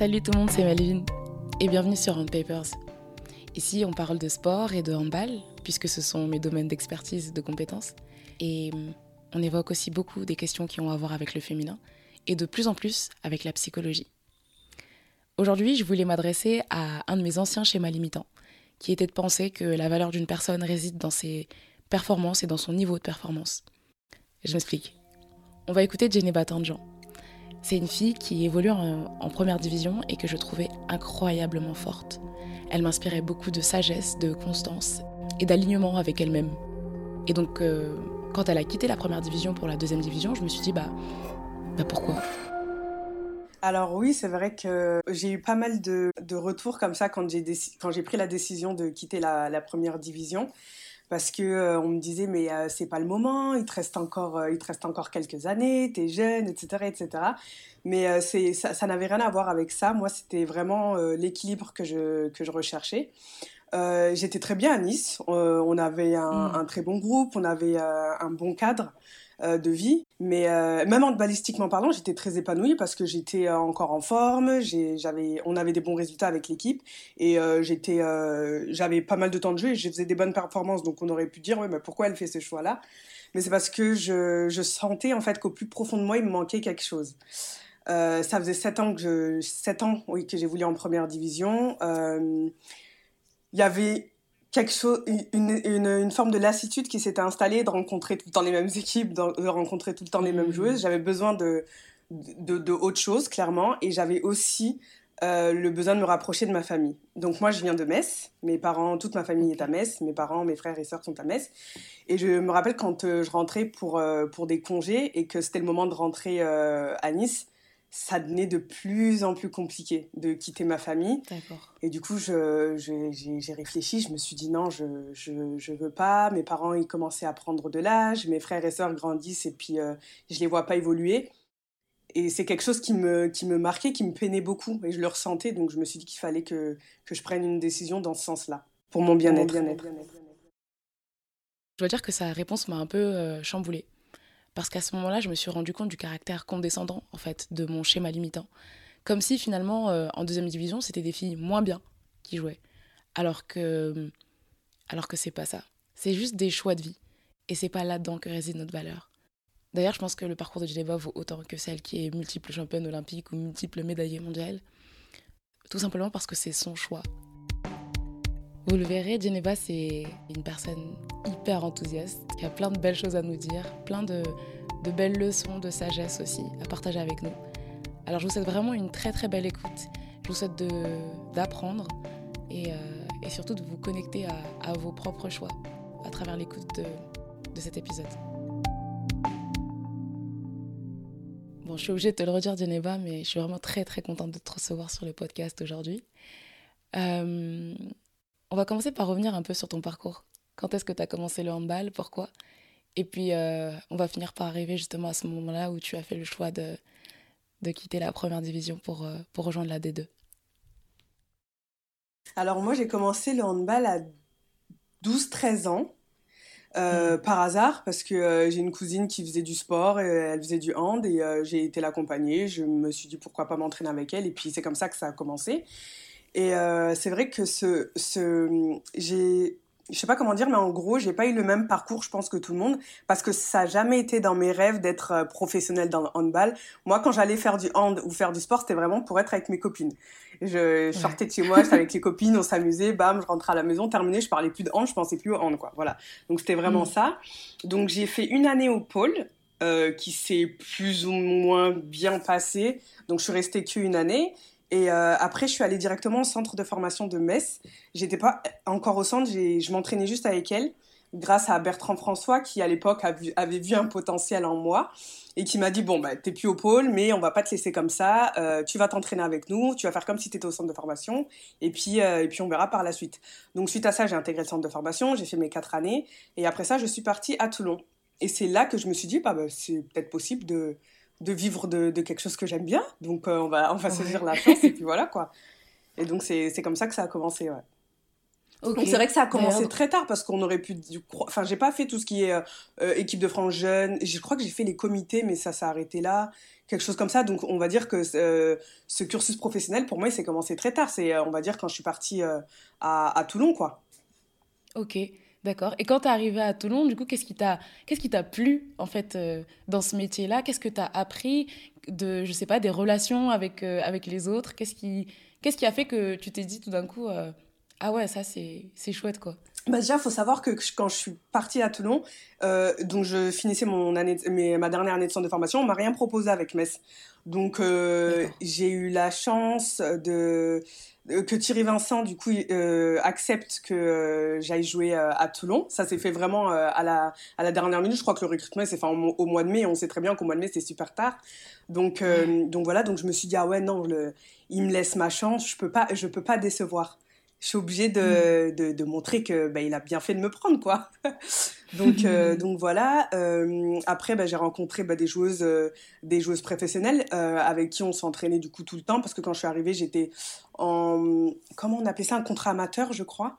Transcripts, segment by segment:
Salut tout le monde, c'est Melvin et bienvenue sur Hand Papers. Ici, on parle de sport et de handball, puisque ce sont mes domaines d'expertise et de compétences. Et hum, on évoque aussi beaucoup des questions qui ont à voir avec le féminin et de plus en plus avec la psychologie. Aujourd'hui, je voulais m'adresser à un de mes anciens schémas limitants, qui était de penser que la valeur d'une personne réside dans ses performances et dans son niveau de performance. Je m'explique. On va écouter Jeneba Tanjan. C'est une fille qui évolue en, première division et que je trouvais incroyablement forte. Elle m'inspirait beaucoup de sagesse, de constance et d'alignement avec elle-même. Et donc, euh, quand elle a quitté la première division pour la deuxième division, je me suis dit, bah, bah pourquoi? Alors oui, c'est vrai que j'ai eu pas mal de, retours comme ça quand j'ai pris la décision de quitter la première division parce que euh, on me disait mais euh, c'est pas le moment, il te reste encore euh, il te reste encore quelques années, t'es jeune, etc., etc. Mais euh, c'est ça, ça n'avait rien à voir avec ça. Moi, c'était vraiment l'équilibre que je que je recherchais. J'étais très bien à Nice. on avait un, mm. un, très bon groupe, on avait un bon cadre de vie. Mais même en balistiquement parlant, j'étais très épanouie parce que j'étais encore en forme. J'avais, on avait des bons résultats avec l'équipe et j'étais, j'avais pas mal de temps de jeu et je faisais des bonnes performances. Donc on aurait pu dire, ouais, mais pourquoi elle fait ce choix-là? Mais c'est parce que je, je sentais en fait qu'au plus profond de moi, il me manquait quelque chose. Euh, ça faisait sept ans que je, sept ans, oui, que j'évoluais en première division. Il euh, y avait quelque chose, une, une, une, forme de lassitude qui s'était installée de rencontrer tout le temps les mêmes équipes, de, rencontrer tout le temps les mêmes mmh. joueuses. J'avais besoin de, de, de, autre chose, clairement, et j'avais aussi euh, le besoin de me rapprocher de ma famille. Donc moi, je viens de Metz. Mes parents, toute ma famille est à Metz. Mes parents, mes frères et sœurs sont à Metz. Et je me rappelle quand euh, je rentrais pour, euh, pour des congés et que c'était le moment de rentrer à Nice, ça devenait de plus en plus compliqué de quitter ma famille. Et du coup, j'ai réfléchi, je me suis dit non, je, je, je, veux pas. Mes parents, ils commençaient à prendre de l'âge, mes frères et sœurs grandissent et puis euh, je les vois pas évoluer. Et c'est quelque chose qui me, qui me marquait, qui me peinait beaucoup et je le ressentais. Donc je me suis dit qu'il fallait que, que je prenne une décision dans ce sens-là, pour mon bien-être. Bien je dois dire que sa réponse m'a un peu euh, chamboulée. Parce qu'à ce moment-là, je me suis rendu compte du caractère condescendant, en fait, de mon schéma limitant. Comme si finalement, euh, en deuxième division, c'était des filles moins bien qui jouaient. Alors que, alors que c'est pas ça. C'est juste des choix de vie. Et c'est pas là-dedans que réside notre valeur. D'ailleurs, je pense que le parcours de Geneva vaut autant que celle qui est multiple championne olympique ou multiple médaillée mondiale. Tout simplement parce que c'est son choix. Vous le verrez, Geneva, c'est une personne hyper enthousiaste, qui a plein de belles choses à nous dire, plein de, belles leçons de sagesse aussi à partager avec nous. Alors je vous souhaite vraiment une très très belle écoute. Je vous souhaite d'apprendre et, euh, et, surtout de vous connecter à, à, vos propres choix à travers l'écoute de, de cet épisode. Bon, je suis obligée de te le redire, Geneva, mais je suis vraiment très très contente de te recevoir sur le podcast aujourd'hui. Euh, on va commencer par revenir un peu sur ton parcours. Quand est-ce que tu as commencé le handball? Pourquoi? Et puis, euh, on va finir par arriver justement à ce moment-là où tu as fait le choix de, de quitter la première division pour, euh, pour rejoindre la D2. Alors, moi, j'ai commencé le handball à 12-13 ans. Euh, mmh. par hasard parce que euh, j'ai une cousine qui faisait du sport et elle faisait du hand et j'ai été l'accompagner je me suis dit pourquoi pas m'entraîner avec elle et puis c'est comme ça que ça a commencé et euh, c'est vrai que ce, ce j'ai je sais pas comment dire, mais en gros, j'ai pas eu le même parcours, je pense, que tout le monde, parce que ça a jamais été dans mes rêves d'être euh, professionnelle dans le handball. Moi, quand j'allais faire du hand ou faire du sport, c'était vraiment pour être avec mes copines. Je, je sortais de chez moi, j'étais avec les copines, on s'amusait, bam, je rentrais à la maison, terminé, je parlais plus de hand, je pensais plus au hand, quoi. Voilà. Donc c'était vraiment mmh. ça. Donc j'ai fait une année au pôle, euh, qui s'est plus ou moins bien passée. Donc je suis restée qu'une année. Et euh, après, je suis allée directement au centre de formation de Metz. J'étais pas encore au centre, je m'entraînais juste avec elle, grâce à Bertrand François, qui à l'époque avait vu un potentiel en moi et qui m'a dit bon bah t'es plus au pôle, mais on va pas te laisser comme ça. Euh, tu vas t'entraîner avec nous, tu vas faire comme si tu étais au centre de formation, et puis euh, et puis on verra par la suite. Donc suite à ça, j'ai intégré le centre de formation, j'ai fait mes quatre années, et après ça, je suis partie à Toulon. Et c'est là que je me suis dit bah, bah c'est peut-être possible de de vivre de, de, quelque chose que j'aime bien. Donc, euh, on va, on va saisir la chance et puis voilà, quoi. Et donc, c'est comme ça que ça a commencé, ouais. Donc c'est vrai que ça a commencé très tard parce qu'on aurait pu. Enfin, j'ai pas fait tout ce qui est équipe de France jeune. Je crois que j'ai fait les comités, mais ça s'est arrêté là quelque chose comme ça. Donc, on va dire que ce cursus professionnel, pour moi, il s'est commencé très tard. C'est, on va dire, quand je suis partie à, à, Toulon, quoi. Ok. D'accord. Et quand tu es arrivé à Toulon, du coup, qu'est-ce qui t'a plu en fait euh, dans ce métier-là? Qu'est-ce que tu as appris de je sais pas des relations avec euh, avec les autres? Qu'est-ce qui qui a fait que tu t'es dit tout d'un coup euh, ah ouais, ça c'est c'est chouette quoi? Bah déjà, faut savoir que quand je suis partie à Toulon, donc je finissais mon année, mes, ma dernière année de centre de formation, on m'a rien proposé avec Metz. Donc j'ai eu la chance de euh, que Thierry Vincent du coup euh, accepte que euh, j'aille jouer à Toulon. Ça s'est fait vraiment à la à la dernière minute. Je crois que le recrutement s'est fait au mois de mai. On sait très bien qu'au mois de mai c'est super tard. Donc donc voilà. Donc je me suis dit ah ouais non le, il me laisse ma chance. Je peux pas je peux pas décevoir je suis obligée de, mm. de, de, montrer que bah, il a bien fait de me prendre quoi. Donc euh, donc voilà. Euh, après bah, j'ai rencontré bah, des joueuses euh, des joueuses professionnelles avec qui on s'entraînait du coup tout le temps. Parce que quand je suis arrivée j'étais en comment on appelait ça? Un contrat amateur je crois.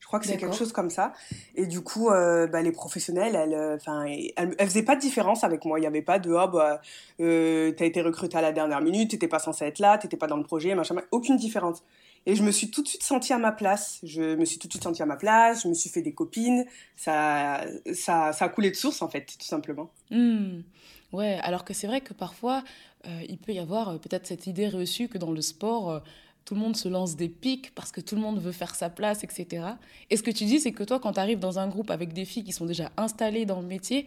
Je crois que c'est quelque chose comme ça. Et du coup bah, les professionnels elles enfin elles, elles, faisaient pas de différence avec moi. Il y avait pas de oh bah t'as été recrutée à la dernière minute t'étais pas censée être là t'étais pas dans le projet machin. Aucune différence et je me suis tout de suite sentie à ma place. Je me suis tout de suite sentie à ma place. Je me suis fait des copines. Ça, ça, ça a coulé de source, en fait, tout simplement. Mmh. Ouais, alors que c'est vrai que parfois, euh, il peut y avoir euh, peut-être cette idée reçue que dans le sport, euh, tout le monde se lance des pics parce que tout le monde veut faire sa place, etc. Et ce que tu dis, c'est que toi, quand tu arrives dans un groupe avec des filles qui sont déjà installées dans le métier,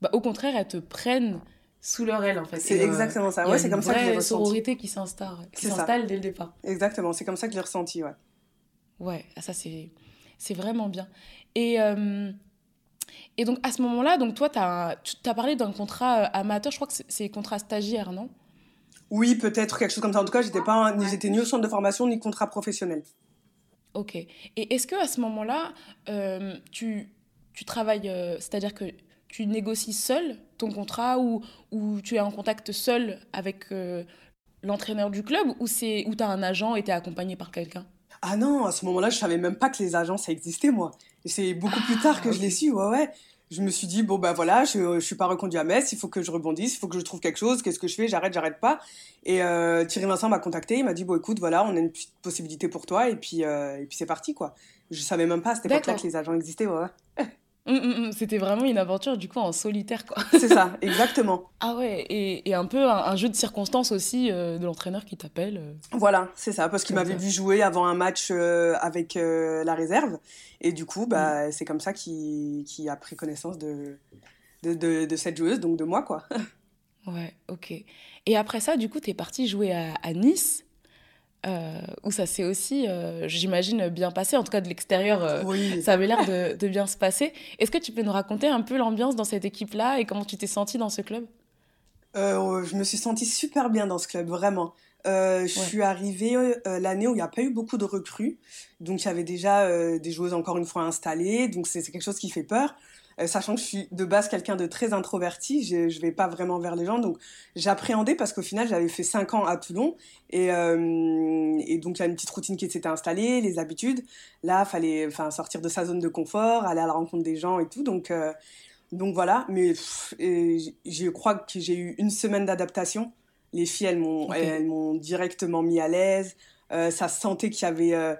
bah, au contraire, elles te prennent sous leur aile en fait. C'est exactement ça. Ouais, c'est comme ça que j'ai ressenti. sororité qui s'installe, qui s'installe dès le départ. Exactement, c'est comme ça que j'ai ressenti, ouais. Ouais, ah, ça c'est c'est vraiment bien. Et euh, et donc à ce moment-là, donc toi tu as, as parlé d'un contrat euh, amateur, je crois que c'est contrat stagiaire, non? Oui, peut-être quelque chose comme ça. En tout cas, j'étais pas ni j'étais ni au centre de formation ni contrat professionnel. OK. Et est-ce que à ce moment-là, euh, tu tu travailles c'est-à-dire que tu négocies seul ton contrat ou, ou tu es en contact seul avec euh, l'entraîneur du club ou c'est où tu as un agent et tu es accompagné par quelqu'un? Ah non, à ce moment-là, je savais même pas que les agents ça existait moi. Et c'est beaucoup plus tard que je l'ai su. Ouais ouais. Je me suis dit bon ben voilà, je, je suis pas reconduit à Metz, il faut que je rebondisse, il faut que je trouve quelque chose, qu'est-ce que je fais J'arrête, j'arrête pas. Et euh, Thierry Vincent m'a contacté, il m'a dit bon écoute voilà, on a une petite possibilité pour toi et puis euh, et puis c'est parti quoi. Je savais même pas à cette époque-là que les agents existaient ouais. ouais. Hum, hum, hum. C'était vraiment une aventure du coup en solitaire quoi. C'est ça, exactement. ah ouais, et, et un peu un, jeu de circonstances aussi euh, de l'entraîneur qui t'appelle. Euh. Voilà, c'est ça, parce qu'il m'avait vu jouer avant un match euh, avec la réserve, et du coup, bah, c'est comme ça qu'il a pris connaissance de de, de, de, cette joueuse, donc de moi quoi. ouais, ok. Et après ça, du coup, t'es parti jouer à, à Nice. Euh, où ça s'est aussi, euh, j'imagine, bien passé. En tout cas, de l'extérieur, euh, ça avait l'air de, de, bien se passer. Est-ce que tu peux nous raconter un peu l'ambiance dans cette équipe-là et comment tu t'es sentie dans ce club? Je me suis sentie super bien dans ce club, vraiment. Je suis arrivée l'année où il n'y a pas eu beaucoup de recrues. Donc, il y avait déjà des joueuses encore une fois installées. Donc, c'est quelque chose qui fait peur. Euh, sachant que je suis de base quelqu'un de très introverti, je, je vais pas vraiment vers les gens, donc j'appréhendais parce qu'au final j'avais fait 5 ans à Toulon et, euh, et donc il y a une petite routine qui s'était installée, les habitudes. Là, fallait enfin sortir de sa zone de confort, aller à la rencontre des gens et tout, donc euh, donc voilà. Mais je crois que j'ai eu une semaine d'adaptation. Les filles, elles m'ont elles, m'ont directement mis à l'aise. ça sentait qu'il y avait,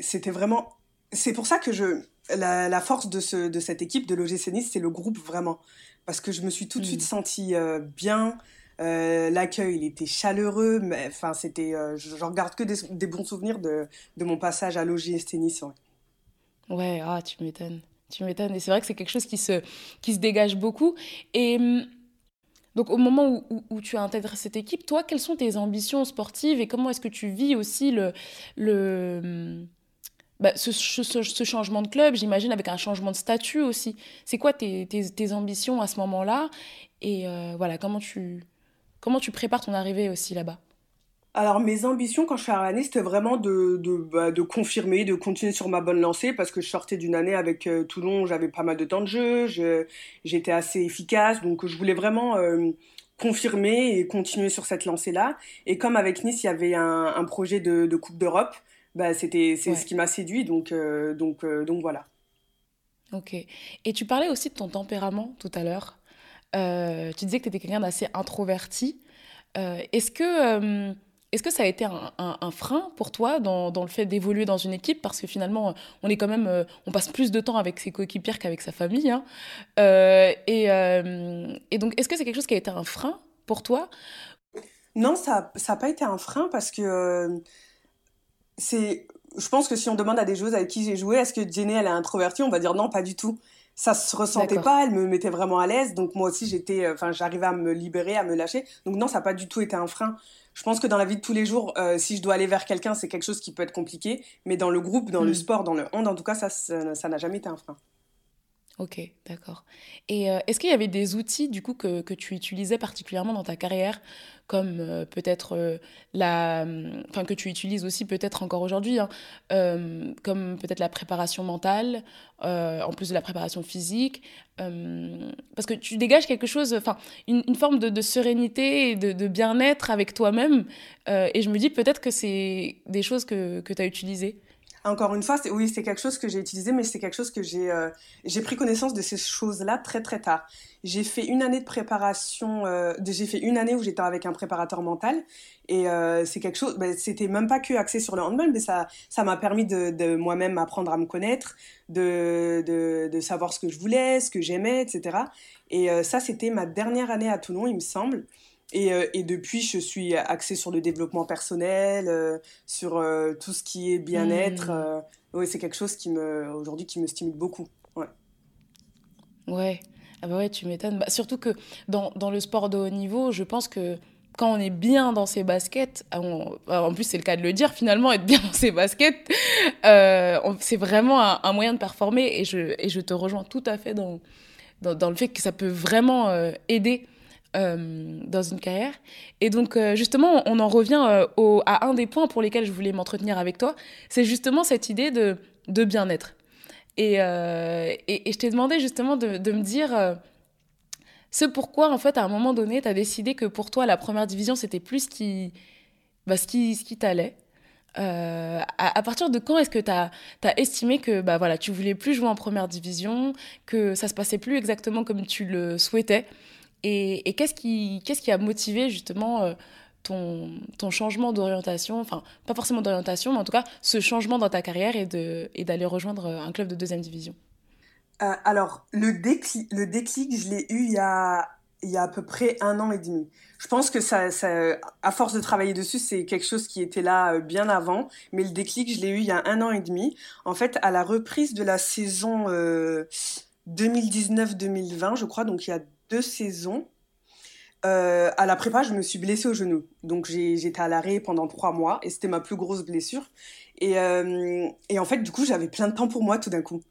c'était vraiment. C'est pour ça que je la, force de, ce, de cette équipe de l'OGC Nice, c'est le groupe vraiment. Parce que je me suis tout de suite mm. sentie euh, bien. Euh, l'accueil, il était chaleureux. Mais enfin, c'était, euh, je, regarde que des, bons souvenirs de, de, mon passage à l'OGC Nice. Ouais, ah, tu m'étonnes. Tu m'étonnes. Et c'est vrai que c'est quelque chose qui se, qui se dégage beaucoup. Et. Hum, donc au moment où, où, où, tu intègres cette équipe, toi, quelles sont tes ambitions sportives et comment est-ce que tu vis aussi le, le, hum, bah, ce, changement de club, j'imagine, avec un changement de statut aussi. C'est quoi tes, ambitions à ce moment-là? Et euh, voilà, comment tu, comment tu prépares ton arrivée aussi là-bas? Alors mes ambitions quand je suis arrivée c'était vraiment de, bah, de, confirmer, de continuer sur ma bonne lancée parce que je sortais d'une année avec euh, Toulon, j'avais pas mal de temps de jeu, j'étais assez efficace, donc je voulais vraiment euh, confirmer et continuer sur cette lancée-là. Et comme avec Nice, il y avait un, projet de Coupe d'Europe, bah, c'était c'est ce qui m'a séduit, donc, donc, donc voilà. Ok. Et tu parlais aussi de ton tempérament tout à l'heure. tu disais que tu étais quelqu'un d'assez introverti. Est-ce que est-ce que ça a été un, frein pour toi dans, le fait d'évoluer dans une équipe? Parce que finalement, on est quand même, euh, on passe plus de temps avec ses coéquipiers qu'avec sa famille. Hein. Euh, euh, et, donc, est-ce que c'est quelque chose qui a été un frein pour toi? Non, ça n'a pas été un frein parce que c'est. Je pense que si on demande à des joueuses avec qui j'ai joué, est-ce que Jenny elle est introvertie On va dire non, pas du tout ça se ressentait pas, elle me mettait vraiment à l'aise, donc moi aussi j'étais, enfin j'arrivais à me libérer, à me lâcher, donc non ça n'a pas du tout été un frein je pense que dans la vie de tous les jours, euh, si je dois aller vers quelqu'un, c'est quelque chose qui peut être compliqué. Mais dans le groupe, dans le hmm. sport, dans le hand, en tout cas, ça, ça n'a jamais été un frein. Ok, d'accord. Et euh, est-ce qu'il y avait des outils du coup que, tu utilisais particulièrement dans ta carrière, comme euh, peut-être euh, la, enfin que tu utilises aussi peut-être encore aujourd'hui, hein, comme peut-être la préparation mentale, en plus de la préparation physique, parce que tu dégages quelque chose, enfin une, forme de, sérénité et de, de bien-être avec toi-même, et je me dis peut-être que c'est des choses que, que tu as utilisées. Encore une fois, oui, c'est quelque chose que j'ai utilisé, mais c'est quelque chose que j'ai euh, j'ai pris connaissance de ces choses-là très très tard. J'ai fait une année de préparation, euh, j'ai fait une année où j'étais avec un préparateur mental, et euh, c'est quelque chose, ben, c'était même pas que axé sur le handball, mais ça ça m'a permis de, de moi-même apprendre à me connaître, de, de, de, savoir ce que je voulais, ce que j'aimais, etc. Et ça, c'était ma dernière année à Toulon, il me semble. Et, euh, et, depuis, je suis axée sur le développement personnel, euh, sur euh, tout ce qui est bien-être. Mmh. oui, c'est quelque chose qui me, aujourd'hui, qui me stimule beaucoup. Ouais. Ouais. Ah bah ouais, tu m'étonnes. Bah, surtout que dans, dans, le sport de haut niveau, je pense que quand on est bien dans ses baskets, ah, bah, en plus c'est le cas de le dire, finalement, être bien dans ses baskets, c'est vraiment un, un, moyen de performer et je, et je te rejoins tout à fait dans, dans, dans le fait que ça peut vraiment aider euh, dans une carrière. Et donc, euh, justement, on en revient euh, à un des points pour lesquels je voulais m'entretenir avec toi. C'est justement cette idée de, de bien-être. Et, et, je t'ai demandé justement de, me dire ce pourquoi, en fait, à un moment donné, tu as décidé que pour toi, la première division, c'était plus qui, bah, ce qui, ce qui t'allait. à, partir de quand est-ce que tu as, as, estimé que bah, voilà, tu voulais plus jouer en première division, que ça se passait plus exactement comme tu le souhaitais? Et, qu'est-ce qui, a motivé justement euh, ton, changement d'orientation, enfin pas forcément d'orientation, mais en tout cas ce changement dans ta carrière et, d'aller rejoindre un club de deuxième division? Euh, Alors le déclic, le déclic, je l'ai eu il y, a, il y a à peu près un an et demi. Je pense que ça, à force de travailler dessus, c'est quelque chose qui était là euh, bien avant, mais le déclic, je l'ai eu il y a un an et demi. En fait, à la reprise de la saison 2019-2020, je crois, donc il y a deux saisons. Euh, à la prépa, je me suis blessée au genou. Donc j'étais à l'arrêt pendant trois mois et c'était ma plus grosse blessure. Et, euh, et en fait, du coup, j'avais plein de temps pour moi tout d'un coup.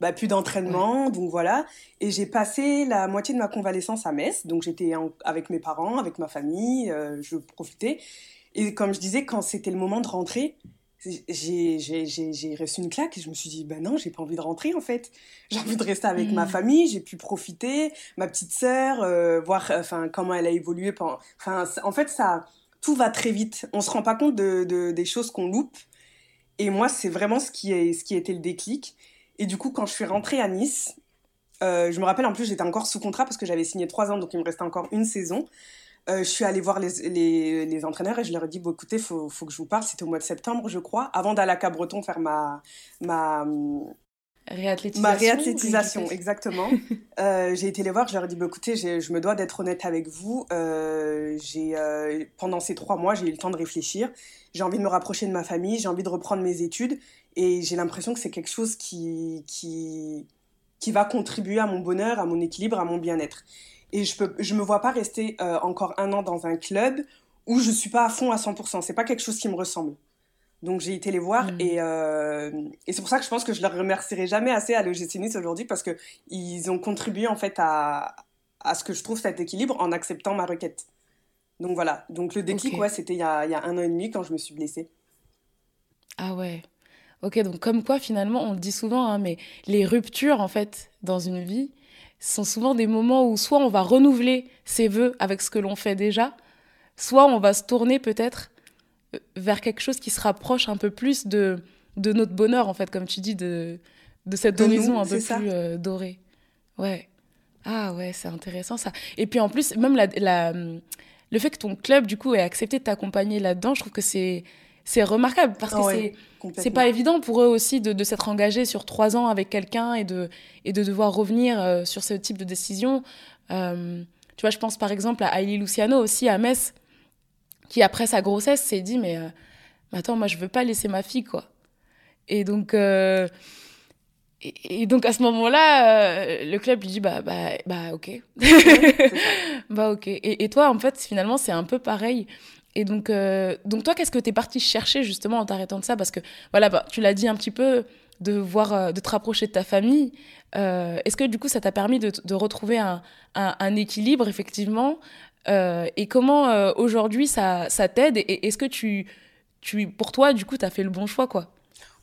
Bah, plus d'entraînement, donc voilà. Et j'ai passé la moitié de ma convalescence à Metz. Donc j'étais avec mes parents, avec ma famille, euh, je profitais. Et comme je disais, quand c'était le moment de rentrer, j'ai reçu une claque et je me suis dit, ben non, j'ai pas envie de rentrer en fait. J'ai envie de rester avec ma mm. famille, j'ai pu profiter, ma petite sœur, euh, voir enfin comment elle a évolué. Enfin, en fait, ça, tout va très vite. On se rend pas compte de, de des choses qu'on loupe. Et moi, c'est vraiment ce qui, est, ce qui a été le déclic. Et du coup, quand je suis rentrée à Nice, euh, je me rappelle en plus, j'étais encore sous contrat parce que j'avais signé trois ans, donc il me restait encore une saison. Euh, je suis allée voir les, les, les, entraîneurs et je leur ai dit bon, écoutez, il faut, faut, que je vous parle. C'était au mois de septembre, je crois, avant d'aller à Cabreton faire ma. ma Réathlétisation. Ma réathlétisation, exactement. euh, j'ai été les voir, je leur ai dit, bah, écoutez, je me dois d'être honnête avec vous. Euh, j'ai, euh, pendant ces trois mois, j'ai eu le temps de réfléchir. J'ai envie de me rapprocher de ma famille, j'ai envie de reprendre mes études. Et j'ai l'impression que c'est quelque chose qui, qui, qui va contribuer à mon bonheur, à mon équilibre, à mon bien-être. Et je peux, je me vois pas rester euh, encore un an dans un club où je suis pas à fond à 100%. C'est pas quelque chose qui me ressemble. Donc j'ai été les voir mm. et, euh, et c'est pour ça que je pense que je leur remercierai jamais assez à l'OGC Nice aujourd'hui parce que ils ont contribué en fait à, à ce que je trouve cet équilibre en acceptant ma requête. Donc voilà. Donc le déclic, ouais, c'était il y a, il y a un an et demi quand je me suis blessée. Ah ouais. Ok, donc comme quoi finalement, on le dit souvent, hein, mais les ruptures en fait dans une vie, sont souvent des moments où soit on va renouveler ses voeux avec ce que l'on fait déjà, soit on va se tourner peut-être vers quelque chose qui se rapproche un peu plus de, de notre bonheur, en fait, comme tu dis, de, de cet horizon un peu plus euh, doré. Ouais. Ah ouais, c'est intéressant ça. Et puis en plus, même la, la, le fait que ton club, du coup, ait accepté de t'accompagner là-dedans, je trouve que c'est c'est remarquable parce que c'est c'est pas évident pour eux aussi de, de s'être engagés sur trois ans avec quelqu'un et de et de devoir revenir euh, sur ce type de décision. Euh, tu vois, je pense par exemple à Hailey Luciano aussi à Metz, qui après sa grossesse s'est dit mais, mais, attends, moi je veux pas laisser ma fille quoi. Et donc et, donc à ce moment-là, euh, le club lui dit bah bah bah ok, bah ok. Et, et, toi en fait finalement c'est un peu pareil. Et donc euh, donc toi qu'est-ce que tu es parti chercher justement en t'arrêtant de ça? Parce que voilà bah, tu l'as dit un petit peu de voir euh, de te rapprocher de ta famille. Est-ce que du coup ça t'a permis de, de retrouver un, un, un, équilibre effectivement? Et comment aujourd'hui ça ça t'aide? Et est-ce que tu tu pour toi du coup tu as fait le bon choix quoi?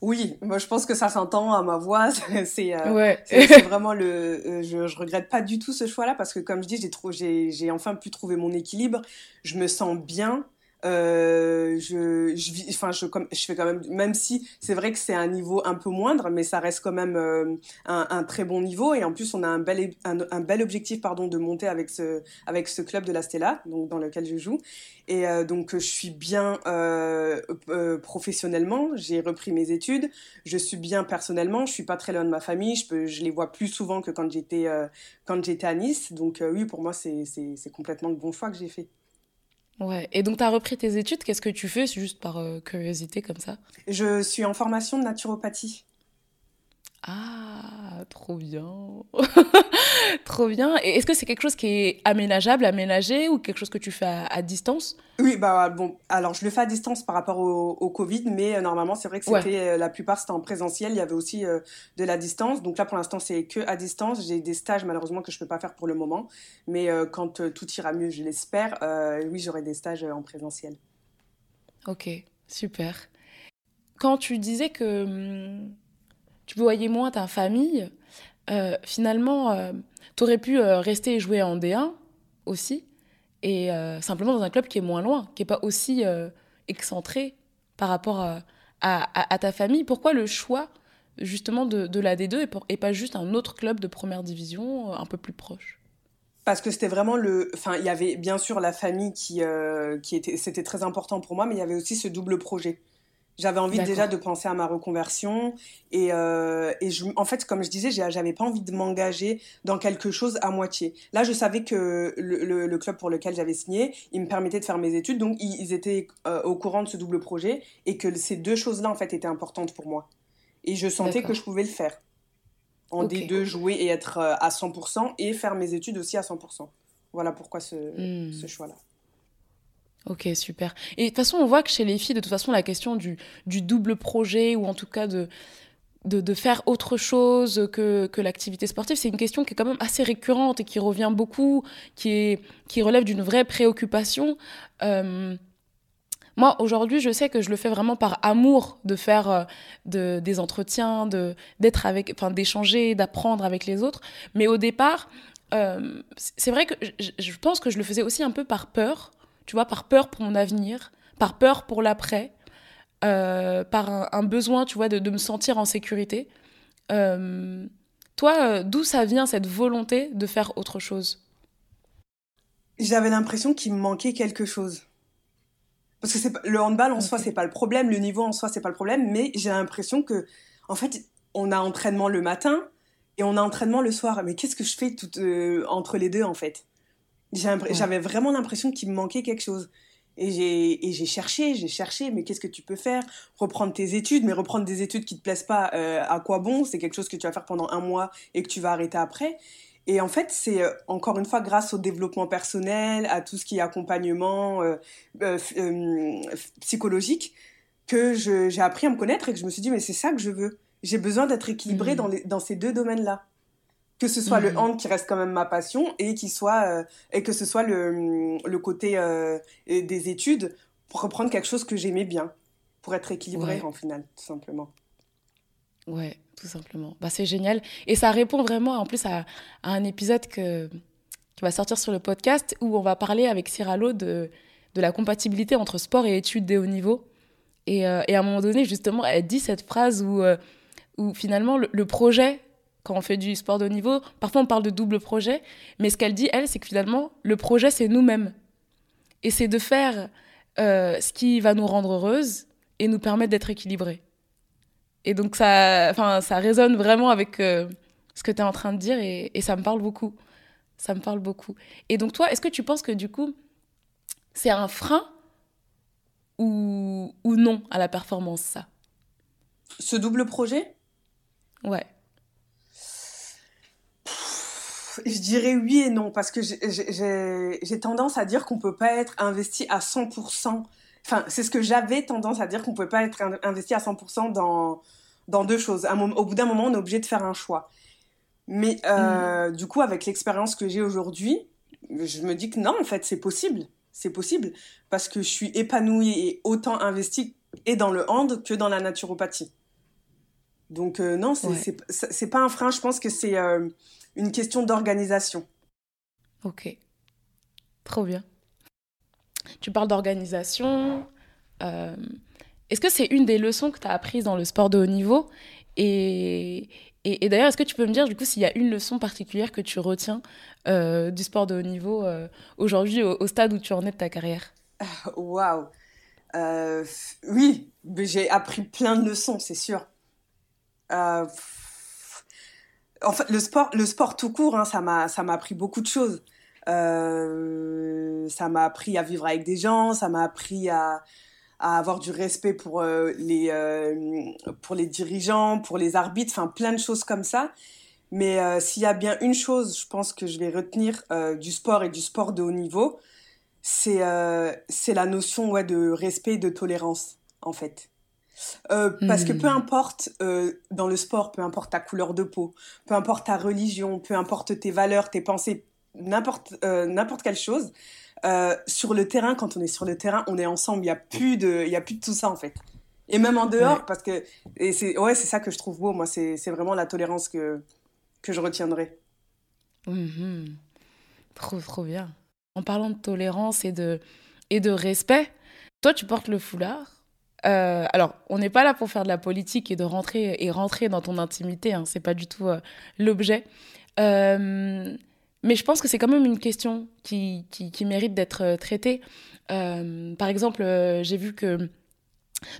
Oui, moi je pense que ça s'entend à ma voix. C'est euh, vraiment le. Euh, je, je regrette pas du tout ce choix-là parce que comme je dis, j'ai j'ai enfin pu trouver mon équilibre. Je me sens bien euh, je, enfin, je, je fais quand même, même si c'est vrai que c'est un niveau un peu moindre, mais ça reste quand même euh, un, très bon niveau. Et en plus, on a un bel, un, bel objectif pardon, de monter avec ce, avec ce club de la Stella, donc, dans lequel je joue. Et euh, donc, je suis bien professionnellement, j'ai repris mes études, je suis bien personnellement, je suis pas très loin de ma famille, je, les vois plus souvent que quand j'étais quand j'étais à Nice. Donc, oui, pour moi, c'est complètement le bon choix que j'ai fait. Ouais. Et donc, tu repris tes études. Qu'est-ce que tu fais, juste par euh, curiosité comme ça? Je suis en formation de naturopathie. Ah, trop bien. trop bien. Et est-ce que c'est quelque chose qui est aménageable, aménagé ou quelque chose que tu fais à, distance? Oui, bah bon, alors je le fais à distance par rapport au, Covid, mais euh, normalement, c'est vrai que c'était euh, la plupart c'était en présentiel, il y avait aussi euh, de la distance. Donc là pour l'instant, c'est que à distance. J'ai des stages malheureusement que je peux pas faire pour le moment, mais quand tout ira mieux, je l'espère, oui, j'aurai des stages en présentiel. OK, super. Quand tu disais que hum, tu voyais moins ta famille, euh, finalement, euh, tu aurais pu euh, rester et jouer en D1 aussi, et euh, simplement dans un club qui est moins loin, qui n'est pas aussi excentré par rapport à, ta famille. Pourquoi le choix justement de, la D2 et, et pas juste un autre club de première division un peu plus proche? Parce que c'était vraiment le enfin il y avait bien sûr la famille qui qui était c'était très important pour moi mais il y avait aussi ce double projet j'avais envie déjà de penser à ma reconversion et, euh, et je, en fait, comme je disais, j'avais pas envie de m'engager dans quelque chose à moitié. Là, je savais que le, le, le club pour lequel j'avais signé, il me permettait de faire mes études, donc ils, ils étaient euh, au courant de ce double projet et que ces deux choses-là en fait étaient importantes pour moi. Et je sentais que je pouvais le faire en okay. des deux jouer et être euh, à 100% et faire mes études aussi à 100%. Voilà pourquoi ce, mmh. ce choix-là. Ok, super. Et de toute façon, on voit que chez les filles, de toute façon, la question du, double projet, ou en tout cas de, de, faire autre chose que, que l'activité sportive, c'est une question qui est quand même assez récurrente et qui revient beaucoup, qui, est, qui relève d'une vraie préoccupation. Euh, moi, aujourd'hui, je sais que je le fais vraiment par amour de faire euh, de, des entretiens, de, d'échanger, d'apprendre avec les autres. Mais au départ, euh, c'est vrai que je pense que je le faisais aussi un peu par peur tu vois, par peur pour mon avenir, par peur pour l'après, euh, par un, un, besoin, tu vois, de, de, me sentir en sécurité. Euh, toi, euh, d'où ça vient cette volonté de faire autre chose? J'avais l'impression qu'il me manquait quelque chose. Parce que le handball en okay. soi, c'est pas le problème, le niveau en soi, c'est pas le problème, mais j'ai l'impression que, en fait, on a entraînement le matin et on a entraînement le soir. Mais qu'est-ce que je fais tout, euh, entre les deux, en fait? J'avais ouais. vraiment l'impression qu'il me manquait quelque chose. Et j'ai cherché, j'ai cherché, mais qu'est-ce que tu peux faire? Reprendre tes études, mais reprendre des études qui te plaisent pas, euh, à quoi bon? C'est quelque chose que tu vas faire pendant un mois et que tu vas arrêter après. Et en fait, c'est euh, encore une fois grâce au développement personnel, à tout ce qui est accompagnement euh, psychologique, que j'ai appris à me connaître et que je me suis dit, mais c'est ça que je veux. J'ai besoin d'être équilibrée mmh. dans, les, dans ces deux domaines-là que ce soit mmh. le hand qui reste quand même ma passion et qui soit euh, et que ce soit le, le côté euh, des études pour reprendre quelque chose que j'aimais bien pour être équilibré ouais. en final tout simplement ouais tout simplement bah c'est génial et ça répond vraiment en plus à, à, un épisode que qui va sortir sur le podcast où on va parler avec Cyralo de de la compatibilité entre sport et études des hauts niveaux. Et, et, à un moment donné, justement, elle dit cette phrase où, où finalement le, projet, quand on fait du sport de haut niveau, parfois on parle de double projet, mais ce qu'elle dit, elle, c'est que finalement, le projet, c'est nous-mêmes. Et c'est de faire ce qui va nous rendre heureuses et nous permettre d'être équilibrés. Et donc, ça, ça résonne vraiment avec euh, ce que tu es en train de dire et, et, ça me parle beaucoup. Ça me parle beaucoup. Et donc, toi, est-ce que tu penses que du coup, c'est un frein ou, ou non à la performance, ça? Ce double projet? Ouais. Je dirais oui et non, parce que j'ai tendance à dire qu'on ne peut pas être investi à 100% Enfin, c'est ce que j'avais tendance à dire qu'on ne pouvait pas être investi à 100% dans, dans deux choses. au bout d'un moment, on est obligé de faire un choix. Mais euh, mm. du coup, avec l'expérience que j'ai aujourd'hui, je me dis que non, en fait, c'est possible. C'est possible parce que je suis épanouie et autant investie et dans le hand que dans la naturopathie. Donc euh, non, c'est ouais. pas un frein. Je pense que c'est euh, une question d'organisation. Ok. Trop bien. Tu parles d'organisation. Euh, est-ce que c'est une des leçons que tu as apprises dans le sport de haut niveau? Et, et, d'ailleurs, est-ce que tu peux me dire, du coup, s'il y a une leçon particulière que tu retiens du sport de haut niveau aujourd'hui, au, stade où tu en es de ta carrière? Waouh Oui, j'ai appris plein de leçons, c'est sûr. En fait, le sport, le sport tout court, hein, ça m'a appris beaucoup de choses. Euh, ça m'a appris à vivre avec des gens, ça m'a appris à, à, avoir du respect pour, euh, les, euh, pour les dirigeants, pour les arbitres, enfin plein de choses comme ça. Mais s'il y a bien une chose, je pense que je vais retenir du sport et du sport de haut niveau, c'est c'est la notion ouais, de respect et de tolérance, en fait. Parce que peu hmm. importe dans le sport, peu importe ta couleur de peau, peu importe ta religion, peu importe tes valeurs, tes pensées, n'importe euh, n'importe quelle chose. Euh, sur le terrain, quand on est sur le terrain, on est ensemble. Il y a plus de, il y a plus de tout ça en fait. Et même en dehors, parce que et c'est ouais, c'est ça que je trouve beau. Moi, c'est vraiment la tolérance que que je retiendrai. Mhm. Trop trop bien. En parlant de tolérance et de et de respect, toi, tu portes le foulard? Euh, alors, on n'est pas là pour faire de la politique et de rentrer et rentrer dans ton intimité. Hein, c'est pas du tout l'objet. Euh, mais je pense que c'est quand même une question qui, qui, mérite d'être euh, traitée. Euh, par exemple, euh, j'ai vu que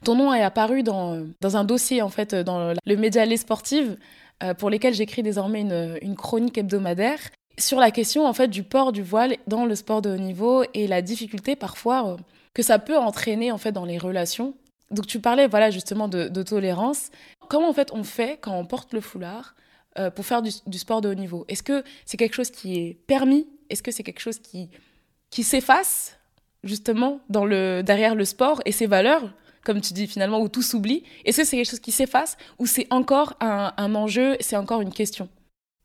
ton nom est apparu dans, dans un dossier, en fait, dans le média Les Sportives, pour lesquels j'écris désormais une, une, chronique hebdomadaire sur la question, en fait, du port du voile dans le sport de haut niveau et la difficulté parfois que ça peut entraîner, en fait, dans les relations. Donc, tu parlais, voilà, justement, de, tolérance. Comment, en fait, on fait quand on porte le foulard euh, pour faire du, sport de haut niveau? Est-ce que c'est quelque chose qui est permis? Est-ce que c'est quelque chose qui, qui s'efface justement dans le, derrière le sport et ses valeurs comme tu dis finalement, où tout s'oublie? Est-ce que c'est quelque chose qui s'efface ou c'est encore un, enjeu, c'est encore une question?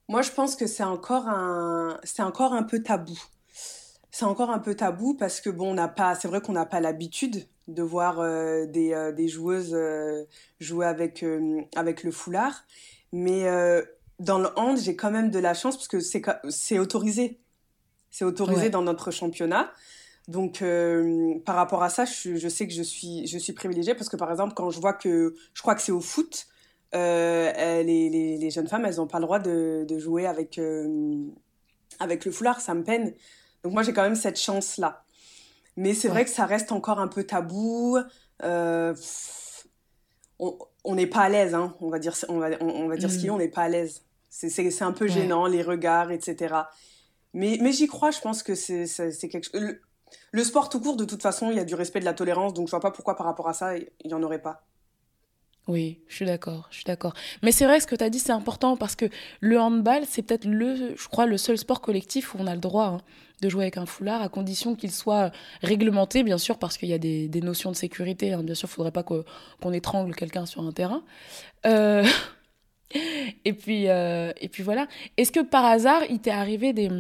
Moi, je pense que c'est encore un, c'est encore un peu tabou. C'est encore un peu tabou parce que bon, on n'a pas, c'est vrai qu'on n'a pas l'habitude de voir euh, des, euh, des, joueuses jouer avec, avec le foulard. Mais dans le hand, j'ai quand même de la chance parce que c'est autorisé. C'est autorisé dans notre championnat. Donc, euh, par rapport à ça, je, je, sais que je suis, je suis privilégiée parce que, par exemple, quand je vois que, je crois que c'est au foot, euh, les, les, les, jeunes femmes, elles n'ont pas le droit de, de jouer avec, euh, avec le foulard, ça me peine. Donc, moi, j'ai quand même cette chance-là. Mais c'est vrai que ça reste encore un peu tabou. on n'est pas à l'aise, hein, on va dire, on va, on, va dire ce qu'il est, mm. on n'est pas à l'aise. C'est un peu gênant, les regards, etc. Mais, mais j'y crois, je pense que c'est quelque chose. Le, sport tout court, de toute façon, il y a du respect, de la tolérance, donc je vois pas pourquoi par rapport à ça, il n'y en aurait pas. Oui, je suis d'accord, je suis d'accord. Mais c'est vrai, ce que tu as dit, c'est important parce que le handball, c'est peut-être le, je crois, le seul sport collectif où on a le droit hein, de jouer avec un foulard, à condition qu'il soit réglementé, bien sûr, parce qu'il y a des, notions de sécurité. Hein. Bien sûr, il ne faudrait pas qu'on étrangle quelqu'un sur un terrain. Euh... et, puis, euh, et puis voilà. Est-ce que par hasard, il t'est arrivé des,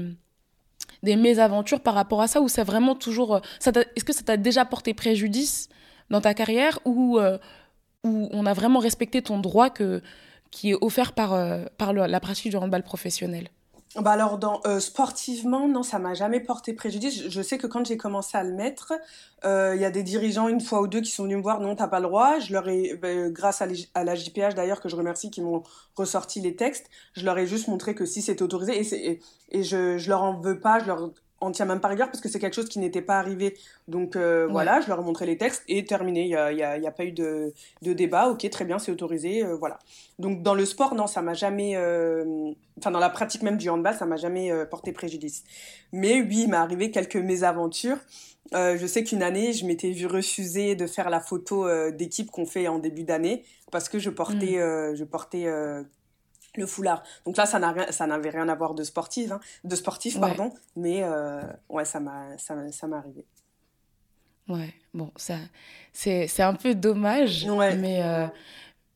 des mésaventures par rapport à ça Ou c'est vraiment toujours. Euh, est-ce que ça t'a déjà porté préjudice dans ta carrière Ou où on a vraiment respecté ton droit que, qui est offert par, par la pratique du handball professionnel. Bah alors euh, sportivement non ça m'a jamais porté préjudice. Je, sais que quand j'ai commencé à le mettre euh, il y a des dirigeants une fois ou deux qui sont venus me voir non t'as pas le droit. Je leur ai bah, grâce à, la JPH d'ailleurs que je remercie qui m'ont ressorti les textes je leur ai juste montré que si c'est autorisé et, et, et je, je leur en veux pas je leur on tient même pas rigueur parce que c'est quelque chose qui n'était pas arrivé. Donc euh, voilà, je leur ai montré les textes et terminé. Il n'y a, y a, y a, pas eu de, de, débat. Ok, très bien, c'est autorisé. Euh, voilà. Donc dans le sport, non, ça m'a jamais. Euh, enfin, dans la pratique même du handball, ça m'a jamais porté préjudice. Mais oui, il m'est arrivé quelques mésaventures. je sais qu'une année, je m'étais vu refuser de faire la photo d'équipe qu'on fait en début d'année parce que je portais, mm. je portais le foulard. Donc là, ça n'avait rien à voir de sportif, hein, de sportif, pardon, mais euh, ouais, ça m'a, ça, ça m'est arrivé. Ouais, bon, ça, c'est, c'est un peu dommage, mais euh,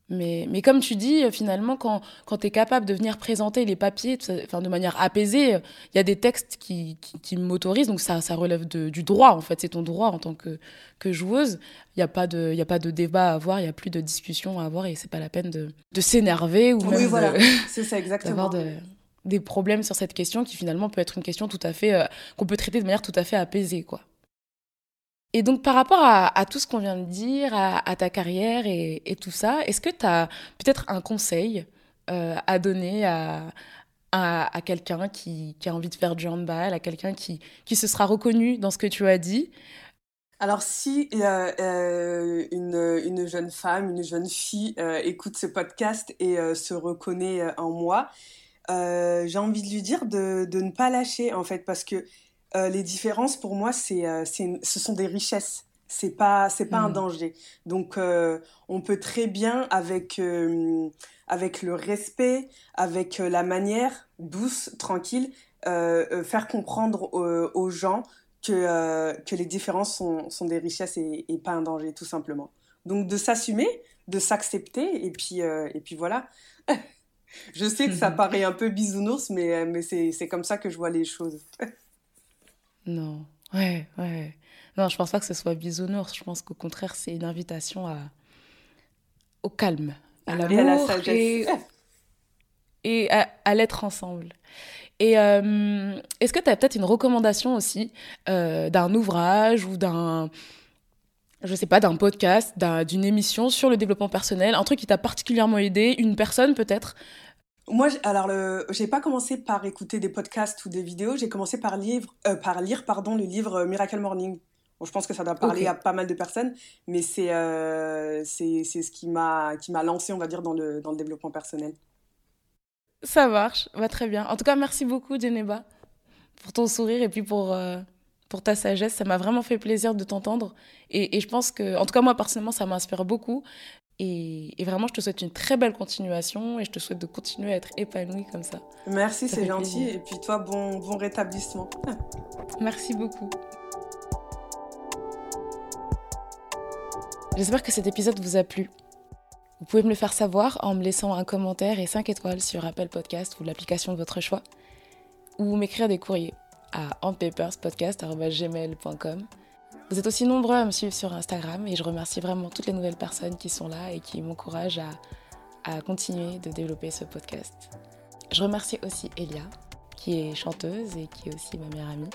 mais, mais comme tu dis, euh, finalement, quand, quand tu es capable de venir présenter les papiers enfin, de manière apaisée, il y a des textes qui, qui, qui m'autorisent, donc ça, ça relève de, du droit, en fait, c'est ton droit en tant que, que joueuse. Il n'y a, pas de, y a pas de débat à avoir, il n'y a plus de discussion à avoir, et c'est pas la peine de, de s'énerver ou oui, voilà. c'est ça, exactement. d'avoir des problèmes sur cette question qui finalement peut être une question tout à fait, euh, qu'on peut traiter de manière tout à fait apaisée, quoi. Et donc, par rapport à, tout ce qu'on vient de dire, à, ta carrière et, tout ça, est-ce que tu as peut-être un conseil euh, à donner à, à, quelqu'un qui, a envie de faire du handball, à quelqu'un qui, qui se sera reconnu dans ce que tu as dit? Alors, si euh, une, une, jeune femme, une jeune fille euh, écoute ce podcast et se reconnaît en moi, j'ai envie de lui dire de, de, ne pas lâcher, en fait, parce que euh, les différences, pour moi, c'est, euh, ce sont des richesses. C'est pas, c'est pas un mm. danger. Donc, euh, on peut très bien, avec, avec le respect, avec la manière douce, tranquille, faire comprendre aux, gens que, que les différences sont, sont des richesses et, et, pas un danger, tout simplement. Donc, de s'assumer, de s'accepter, et puis, et puis voilà. Je sais que ça paraît un peu bisounours, mais, mais c'est comme ça que je vois les choses. Non, ouais, ouais. Non, je pense pas que ce soit bisounours. Je pense qu'au contraire, c'est une invitation à... au calme, à l'amour et, et à, l'être ensemble. Et euh, est-ce que tu as peut-être une recommandation aussi euh, d'un ouvrage ou d'un, je sais pas, d'un podcast, d'une émission sur le développement personnel, un truc qui t'a particulièrement aidé, une personne peut-être? Moi, alors, le, j'ai pas commencé par écouter des podcasts ou des vidéos, j'ai commencé par, livre, euh, par lire pardon, le livre euh, Miracle Morning. Bon, je pense que ça doit parler à pas mal de personnes, mais c'est, euh, c'est, ce qui m'a, qui m'a lancé, on va dire, dans le, dans le développement personnel. Ça marche, va très bien. En tout cas, merci beaucoup, Djeneba, pour ton sourire et puis pour, pour ta sagesse. Ça m'a vraiment fait plaisir de t'entendre. Et, et, je pense que, en tout cas, moi, personnellement, ça m'inspire beaucoup. Et, vraiment, je te souhaite une très belle continuation et je te souhaite de continuer à être épanouie comme ça. Merci, c'est gentil. Et puis toi, bon, bon rétablissement. Merci beaucoup. J'espère que cet épisode vous a plu. Vous pouvez me le faire savoir en me laissant un commentaire et 5 étoiles sur Apple Podcast ou l'application de votre choix, ou m'écrire des courriers à onpaperspodcast.gmail.com vous êtes aussi nombreux à me suivre sur Instagram et je remercie vraiment toutes les nouvelles personnes qui sont là et qui m'encouragent à, continuer de développer ce podcast. Je remercie aussi Elia, qui est chanteuse et qui est aussi ma meilleure amie.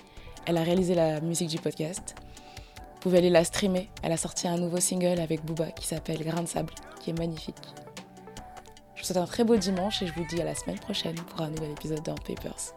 Elle a réalisé la musique du podcast. Vous pouvez aller la streamer. Elle a sorti un nouveau single avec Booba qui s'appelle Grain de sable, qui est magnifique. Je vous souhaite un très beau dimanche et je vous dis à la semaine prochaine pour un nouvel épisode de Papers.